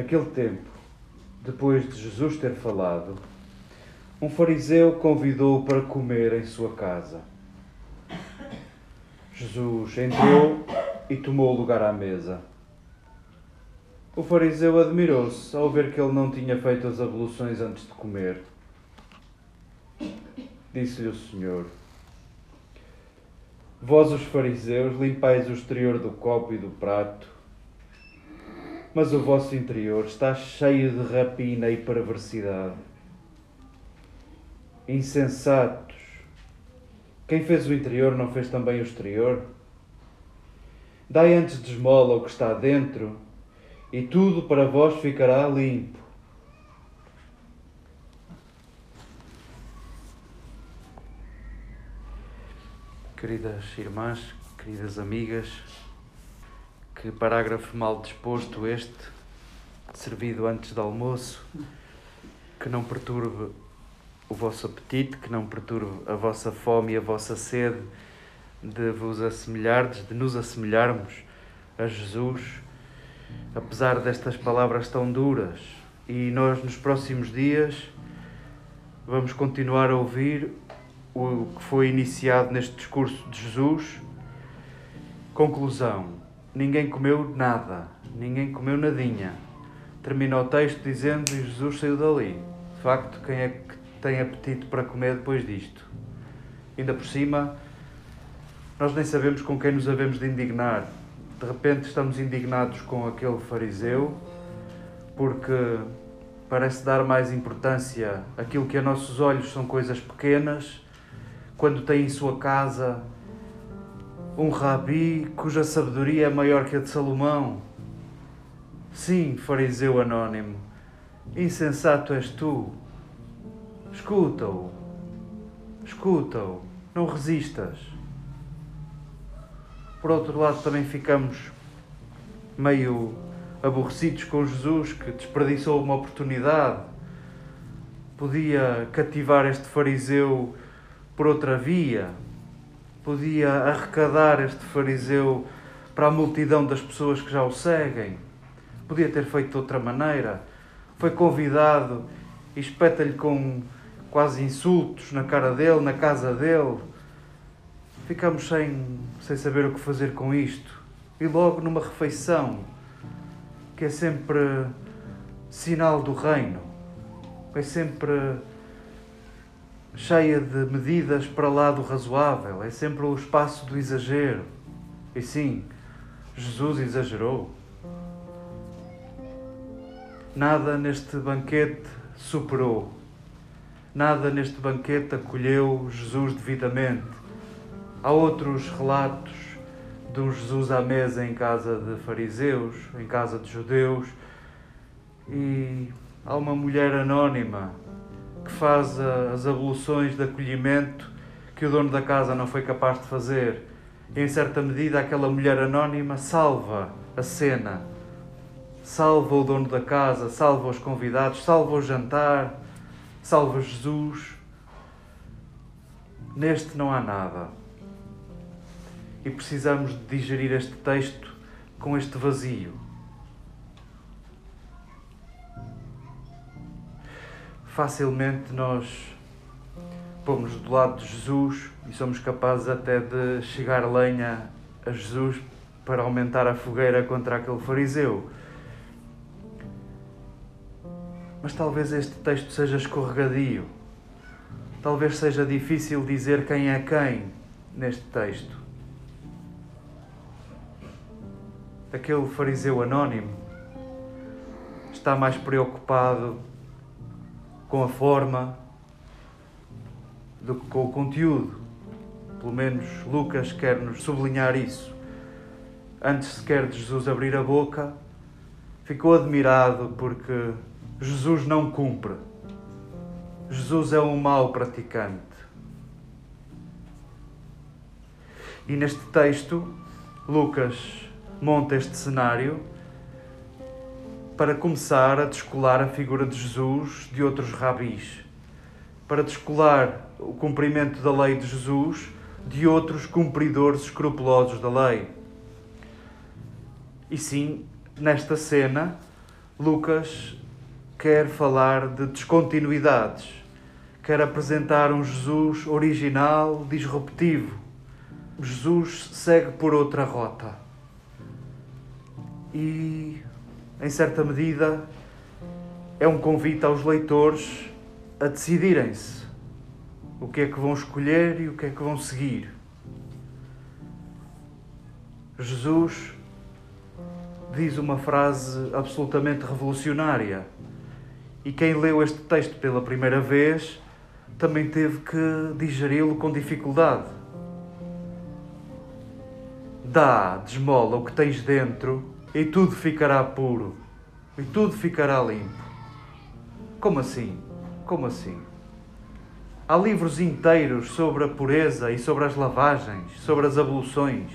Naquele tempo, depois de Jesus ter falado, um fariseu convidou-o para comer em sua casa. Jesus entrou e tomou lugar à mesa. O fariseu admirou-se ao ver que ele não tinha feito as abluções antes de comer. Disse-lhe o Senhor: Vós, os fariseus, limpais o exterior do copo e do prato, mas o vosso interior está cheio de rapina e perversidade. Insensatos! Quem fez o interior não fez também o exterior? Dai antes de esmola o que está dentro, e tudo para vós ficará limpo. Queridas irmãs, queridas amigas, que parágrafo mal disposto este, servido antes do almoço, que não perturbe o vosso apetite, que não perturbe a vossa fome e a vossa sede de vos assemelhardes, de nos assemelharmos a Jesus, apesar destas palavras tão duras. E nós, nos próximos dias, vamos continuar a ouvir o que foi iniciado neste discurso de Jesus. Conclusão: ninguém comeu nada, ninguém comeu nadinha. Termina o texto dizendo e Jesus saiu dali. De facto, quem é que tem apetite para comer depois disto? Ainda por cima, nós nem sabemos com quem nos havemos de indignar. De repente estamos indignados com aquele fariseu porque parece dar mais importância àquilo que a nossos olhos são coisas pequenas, quando tem em sua casa um rabi cuja sabedoria é maior que a de Salomão. Sim, fariseu anónimo, insensato és tu. Escuta-o, escuta-o, não resistas. Por outro lado, também ficamos meio aborrecidos com Jesus, que desperdiçou uma oportunidade. Podia cativar este fariseu por outra via, podia arrecadar este fariseu para a multidão das pessoas que já o seguem, podia ter feito de outra maneira. Foi convidado e espeta-lhe com quase insultos na cara dele, na casa dele ficamos sem, sem saber o que fazer com isto. E logo numa refeição, que é sempre sinal do reino, é sempre cheia de medidas para lá do razoável, é sempre o espaço do exagero. E sim, Jesus exagerou. Nada neste banquete superou, nada neste banquete acolheu Jesus devidamente Há outros relatos de um Jesus à mesa em casa de fariseus, em casa de judeus, e há uma mulher anónima que faz as abluções de acolhimento que o dono da casa não foi capaz de fazer. Em certa medida, aquela mulher anónima salva a cena, salva o dono da casa, salva os convidados, salva o jantar, salva Jesus. Neste não há nada e precisamos de digerir este texto com este vazio. Facilmente nós pomos do lado de Jesus e somos capazes até de chegar lenha a Jesus para aumentar a fogueira contra aquele fariseu. Mas talvez este texto seja escorregadio. Talvez seja difícil dizer quem é quem neste texto. aquele fariseu anónimo está mais preocupado com a forma do que com o conteúdo. Pelo menos Lucas quer nos sublinhar isso. Antes sequer de Jesus abrir a boca, ficou admirado porque Jesus não cumpre. Jesus é um mau praticante. E neste texto, Lucas monta este cenário para começar a descolar a figura de Jesus de outros rabis, para descolar o cumprimento da lei de Jesus de outros cumpridores escrupulosos da lei. E sim, nesta cena, Lucas quer falar de descontinuidades, quer apresentar um Jesus original, disruptivo. Jesus segue por outra rota. E, em certa medida, é um convite aos leitores a decidirem-se o que é que vão escolher e o que é que vão seguir. Jesus diz uma frase absolutamente revolucionária. E quem leu este texto pela primeira vez também teve que digeri-lo com dificuldade. Dá, desmola o que tens dentro e tudo ficará puro e tudo ficará limpo. Como assim? Como assim? Há livros inteiros sobre a pureza e sobre as lavagens, sobre as abluções.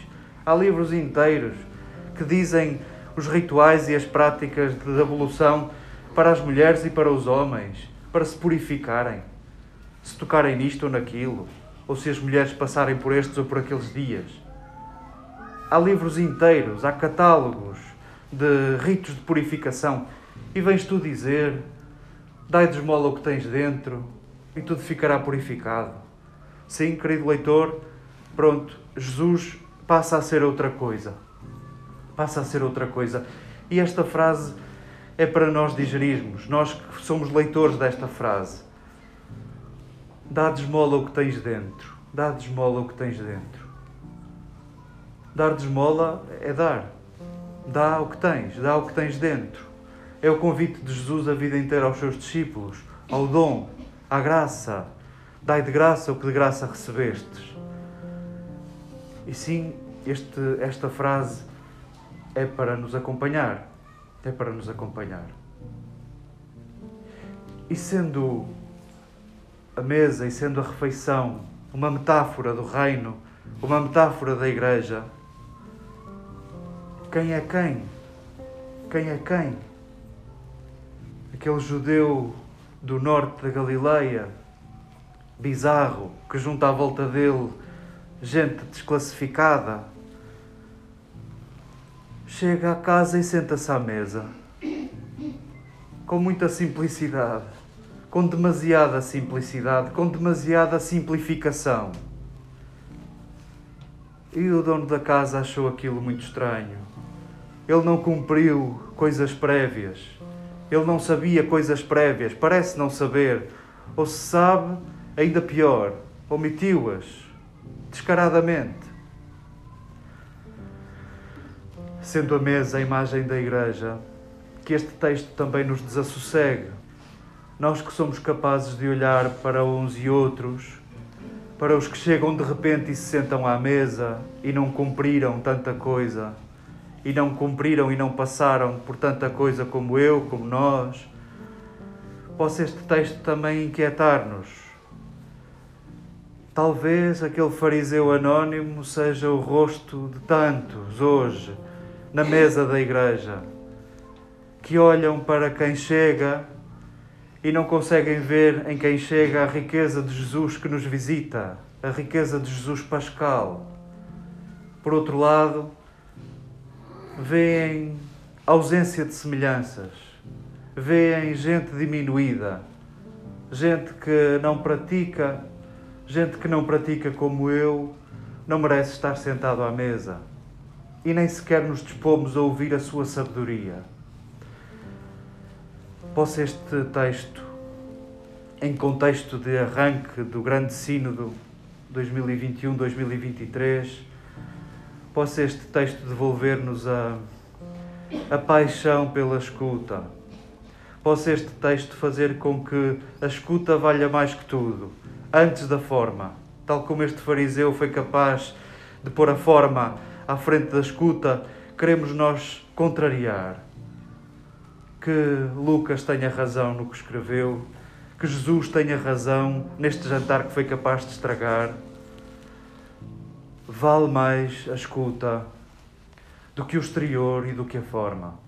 Há livros inteiros que dizem os rituais e as práticas de ablução para as mulheres e para os homens, para se purificarem, se tocarem nisto ou naquilo, ou se as mulheres passarem por estes ou por aqueles dias. Há livros inteiros, há catálogos de ritos de purificação, e vens tu dizer: dai de esmola o que tens dentro e tudo ficará purificado. Sim, querido leitor, pronto, Jesus passa a ser outra coisa passa a ser outra coisa. E esta frase é para nós digerirmos, nós que somos leitores desta frase. Dá desmola o que tens dentro. Dá desmola o que tens dentro. Dar desmola é dar. Dá o que tens, dá o que tens dentro. É o convite de Jesus a vida inteira aos seus discípulos, ao dom, à graça. Dai de graça o que de graça recebestes. E sim, este, esta frase é para nos acompanhar. É para nos acompanhar. E sendo a mesa e sendo a refeição uma metáfora do reino, uma metáfora da igreja, quem é quem? Quem é quem? Aquele judeu do norte da Galileia, bizarro, que junta à volta dele gente desclassificada, chega a casa e senta-se à mesa. Com muita simplicidade, com demasiada simplicidade, com demasiada simplificação. E o dono da casa achou aquilo muito estranho. Ele não cumpriu coisas prévias. Ele não sabia coisas prévias, parece não saber. Ou se sabe, ainda pior, omitiu-as descaradamente sendo a mesa a imagem da Igreja, que este texto também nos desassossegue. Nós que somos capazes de olhar para uns e outros, para os que chegam de repente e se sentam à mesa e não cumpriram tanta coisa, e não cumpriram e não passaram por tanta coisa como eu, como nós, possa este texto também inquietar-nos. Talvez aquele fariseu anónimo seja o rosto de tantos hoje na mesa da igreja, que olham para quem chega e não conseguem ver em quem chega a riqueza de Jesus que nos visita, a riqueza de Jesus pascal. Por outro lado, veem ausência de semelhanças, veem gente diminuída, gente que não pratica, gente que não pratica como eu, não merece estar sentado à mesa e nem sequer nos dispomos a ouvir a sua sabedoria. Possa este texto, em contexto de arranque do Grande Sínodo 2021-2023, possa este texto devolver-nos a, a paixão pela escuta. Possa este texto fazer com que a escuta valha mais que tudo, antes da forma, tal como este fariseu foi capaz de pôr a forma à frente da escuta, queremos nós contrariar. Que Lucas tenha razão no que escreveu, que Jesus tenha razão neste jantar que foi capaz de estragar. Vale mais a escuta do que o exterior e do que a forma.